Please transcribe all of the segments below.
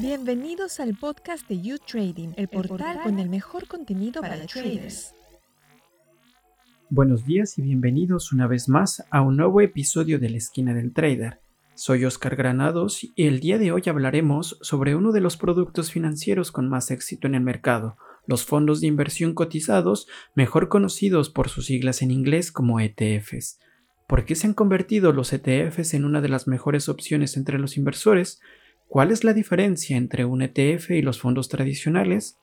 Bienvenidos al podcast de You Trading, el portal con el mejor contenido para traders. Buenos días y bienvenidos una vez más a un nuevo episodio de la esquina del trader. Soy Oscar Granados y el día de hoy hablaremos sobre uno de los productos financieros con más éxito en el mercado, los fondos de inversión cotizados, mejor conocidos por sus siglas en inglés como ETFs. ¿Por qué se han convertido los ETFs en una de las mejores opciones entre los inversores? ¿Cuál es la diferencia entre un ETF y los fondos tradicionales?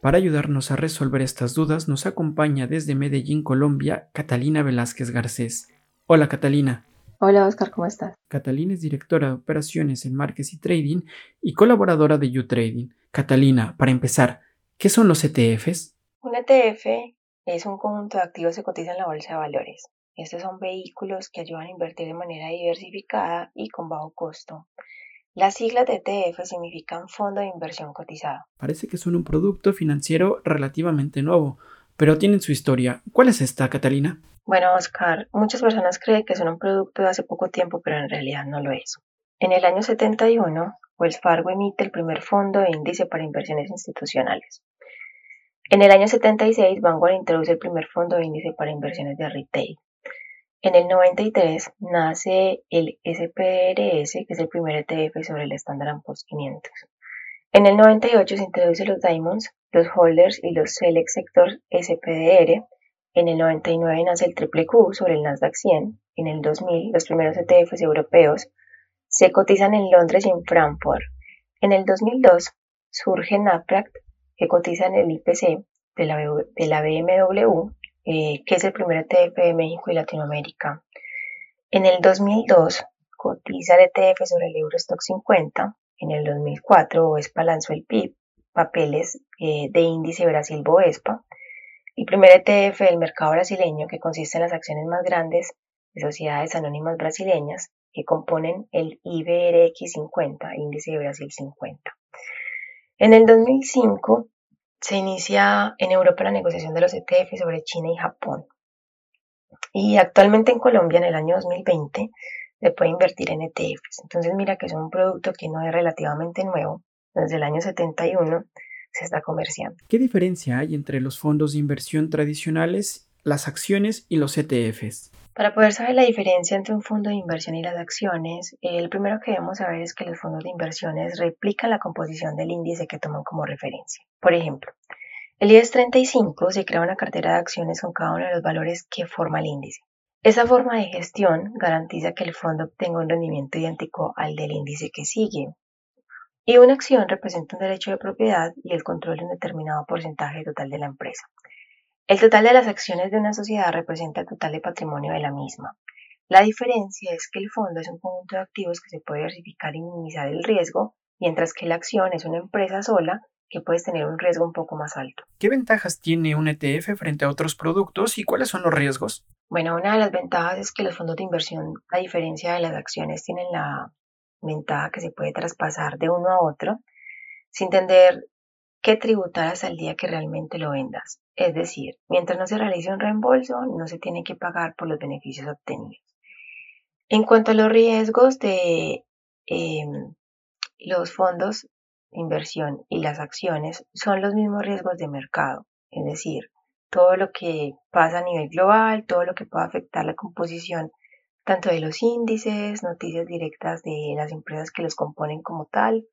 Para ayudarnos a resolver estas dudas nos acompaña desde Medellín, Colombia, Catalina Velázquez Garcés. Hola Catalina. Hola Oscar, ¿cómo estás? Catalina es directora de operaciones en Markets y Trading y colaboradora de YouTrading. Catalina, para empezar, ¿qué son los ETFs? Un ETF es un conjunto de activos que cotizan en la bolsa de valores. Estos son vehículos que ayudan a invertir de manera diversificada y con bajo costo. Las siglas de ETF significan Fondo de Inversión Cotizado. Parece que son un producto financiero relativamente nuevo, pero tienen su historia. ¿Cuál es esta, Catalina? Bueno, Oscar, muchas personas creen que son un producto de hace poco tiempo, pero en realidad no lo es. En el año 71, Wells Fargo emite el primer fondo de índice para inversiones institucionales. En el año 76, Vanguard introduce el primer fondo de índice para inversiones de retail. En el 93 nace el SPDRS, que es el primer ETF sobre el Standard Poor's 500. En el 98 se introducen los Diamonds, los Holders y los Select Sectors SPDR, en el 99 nace el Triple Q sobre el Nasdaq 100. En el 2000, los primeros ETFs europeos se cotizan en Londres y en Frankfurt. En el 2002 surge NAPRAC, que cotiza en el IPC de la, de la BMW, eh, que es el primer ETF de México y Latinoamérica. En el 2002 cotiza el ETF sobre el Eurostock 50. En el 2004 OESPA lanzó el PIB, papeles eh, de índice Brasil Boespa el primer ETF del mercado brasileño que consiste en las acciones más grandes de sociedades anónimas brasileñas que componen el IBRX 50, índice de Brasil 50. En el 2005 se inicia en Europa la negociación de los ETF sobre China y Japón. Y actualmente en Colombia, en el año 2020, se puede invertir en ETFs. Entonces mira que es un producto que no es relativamente nuevo. Desde el año 71 se está comerciando. ¿Qué diferencia hay entre los fondos de inversión tradicionales, las acciones y los ETFs? Para poder saber la diferencia entre un fondo de inversión y las acciones, el primero que debemos saber es que los fondos de inversiones replican la composición del índice que toman como referencia. Por ejemplo, el IES 35 se crea una cartera de acciones con cada uno de los valores que forma el índice. Esa forma de gestión garantiza que el fondo obtenga un rendimiento idéntico al del índice que sigue, y una acción representa un derecho de propiedad y el control de un determinado porcentaje total de la empresa. El total de las acciones de una sociedad representa el total de patrimonio de la misma. La diferencia es que el fondo es un conjunto de activos que se puede diversificar y minimizar el riesgo, mientras que la acción es una empresa sola que puede tener un riesgo un poco más alto. ¿Qué ventajas tiene un ETF frente a otros productos y cuáles son los riesgos? Bueno, una de las ventajas es que los fondos de inversión, a diferencia de las acciones, tienen la ventaja que se puede traspasar de uno a otro sin tener que tributar hasta el día que realmente lo vendas. Es decir, mientras no se realice un reembolso, no se tiene que pagar por los beneficios obtenidos. En cuanto a los riesgos de em, los fondos inversión y las acciones, son los mismos riesgos de mercado. Es decir, todo lo que pasa a nivel global, todo lo que pueda afectar la composición tanto de los índices, noticias directas de las empresas que los componen como tal.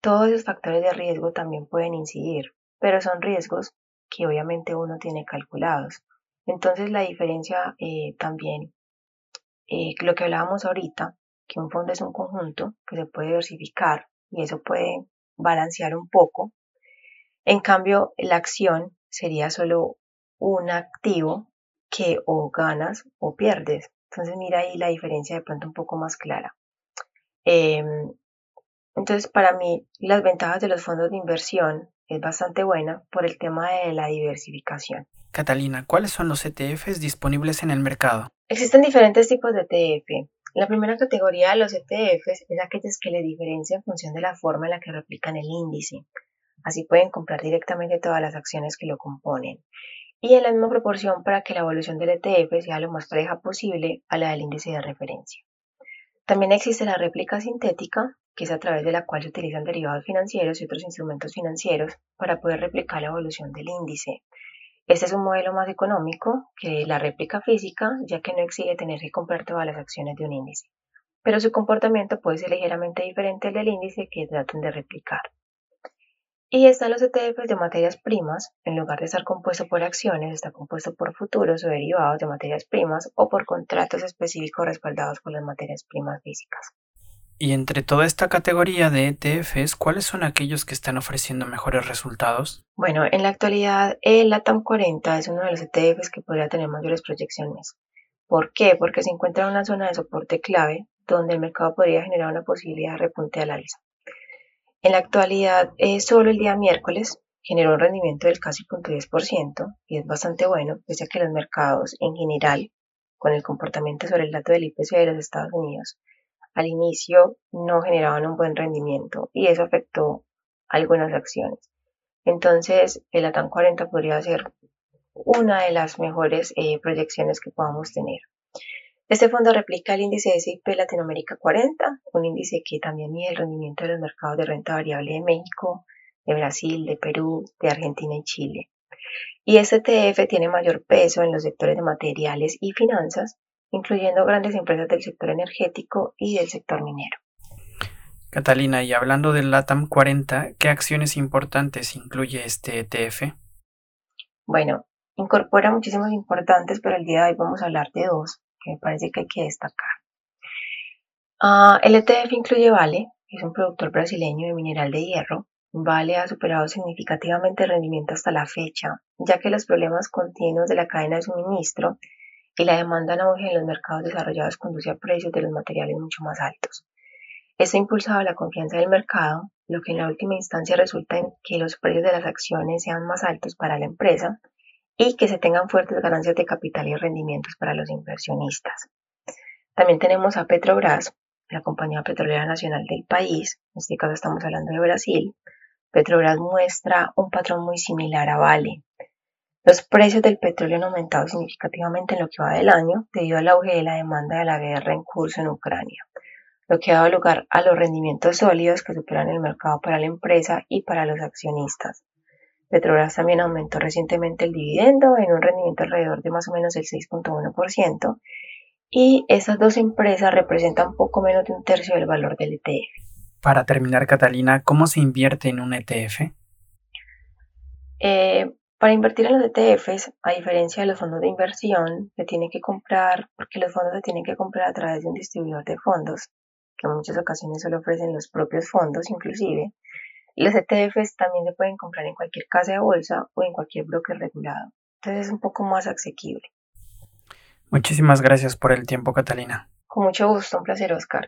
Todos esos factores de riesgo también pueden incidir, pero son riesgos que obviamente uno tiene calculados. Entonces la diferencia eh, también, eh, lo que hablábamos ahorita, que un fondo es un conjunto que se puede diversificar y eso puede balancear un poco. En cambio, la acción sería solo un activo que o ganas o pierdes. Entonces mira ahí la diferencia de pronto un poco más clara. Em, entonces para mí las ventajas de los fondos de inversión es bastante buena por el tema de la diversificación. Catalina, ¿cuáles son los ETFs disponibles en el mercado? Existen diferentes tipos de ETF. La primera categoría de los ETFs es aquellos que le diferencian en función de la forma en la que replican el índice. Así pueden comprar directamente todas las acciones que lo componen y en la misma proporción para que la evolución del ETF sea lo más pareja posible a la del índice de referencia. También existe la réplica sintética, que es a través de la cual se utilizan derivados financieros y otros instrumentos financieros para poder replicar la evolución del índice. Este es un modelo más económico que la réplica física, ya que no exige tener que comprar todas las acciones de un índice, pero su comportamiento puede ser ligeramente diferente al del índice que tratan de replicar. Y están los ETFs de materias primas, en lugar de estar compuesto por acciones, está compuesto por futuros o derivados de materias primas o por contratos específicos respaldados por las materias primas físicas. Y entre toda esta categoría de ETFs, ¿cuáles son aquellos que están ofreciendo mejores resultados? Bueno, en la actualidad el LATAM 40 es uno de los ETFs que podría tener mayores proyecciones. ¿Por qué? Porque se encuentra en una zona de soporte clave donde el mercado podría generar una posibilidad de repunte al alza. En la actualidad, eh, solo el día miércoles generó un rendimiento del casi 0.10% y es bastante bueno, pese a que los mercados en general, con el comportamiento sobre el dato del IPC de los Estados Unidos, al inicio no generaban un buen rendimiento y eso afectó algunas acciones. Entonces, el ATAN 40 podría ser una de las mejores eh, proyecciones que podamos tener. Este fondo replica el índice S&P Latinoamérica 40, un índice que también mide el rendimiento de los mercados de renta variable de México, de Brasil, de Perú, de Argentina y Chile. Y este ETF tiene mayor peso en los sectores de materiales y finanzas, incluyendo grandes empresas del sector energético y del sector minero. Catalina, y hablando del LATAM 40, ¿qué acciones importantes incluye este ETF? Bueno, incorpora muchísimas importantes, pero el día de hoy vamos a hablar de dos que me parece que hay que destacar. Ah, el ETF incluye Vale, que es un productor brasileño de mineral de hierro. Vale ha superado significativamente el rendimiento hasta la fecha, ya que los problemas continuos de la cadena de suministro y la demanda en auge en los mercados desarrollados conduce a precios de los materiales mucho más altos. Esto ha impulsado la confianza del mercado, lo que en la última instancia resulta en que los precios de las acciones sean más altos para la empresa y que se tengan fuertes ganancias de capital y rendimientos para los inversionistas. También tenemos a Petrobras, la compañía petrolera nacional del país, en este caso estamos hablando de Brasil. Petrobras muestra un patrón muy similar a Vale. Los precios del petróleo han aumentado significativamente en lo que va del año debido al auge de la demanda de la guerra en curso en Ucrania, lo que ha dado lugar a los rendimientos sólidos que superan el mercado para la empresa y para los accionistas. Petrobras también aumentó recientemente el dividendo en un rendimiento alrededor de más o menos el 6.1% y esas dos empresas representan poco menos de un tercio del valor del ETF. Para terminar, Catalina, ¿cómo se invierte en un ETF? Eh, para invertir en los ETFs, a diferencia de los fondos de inversión, se tiene que comprar, porque los fondos se tienen que comprar a través de un distribuidor de fondos, que en muchas ocasiones solo ofrecen los propios fondos inclusive, los ETFs también se pueden comprar en cualquier casa de bolsa o en cualquier broker regulado. Entonces es un poco más asequible. Muchísimas gracias por el tiempo, Catalina. Con mucho gusto, un placer, Oscar.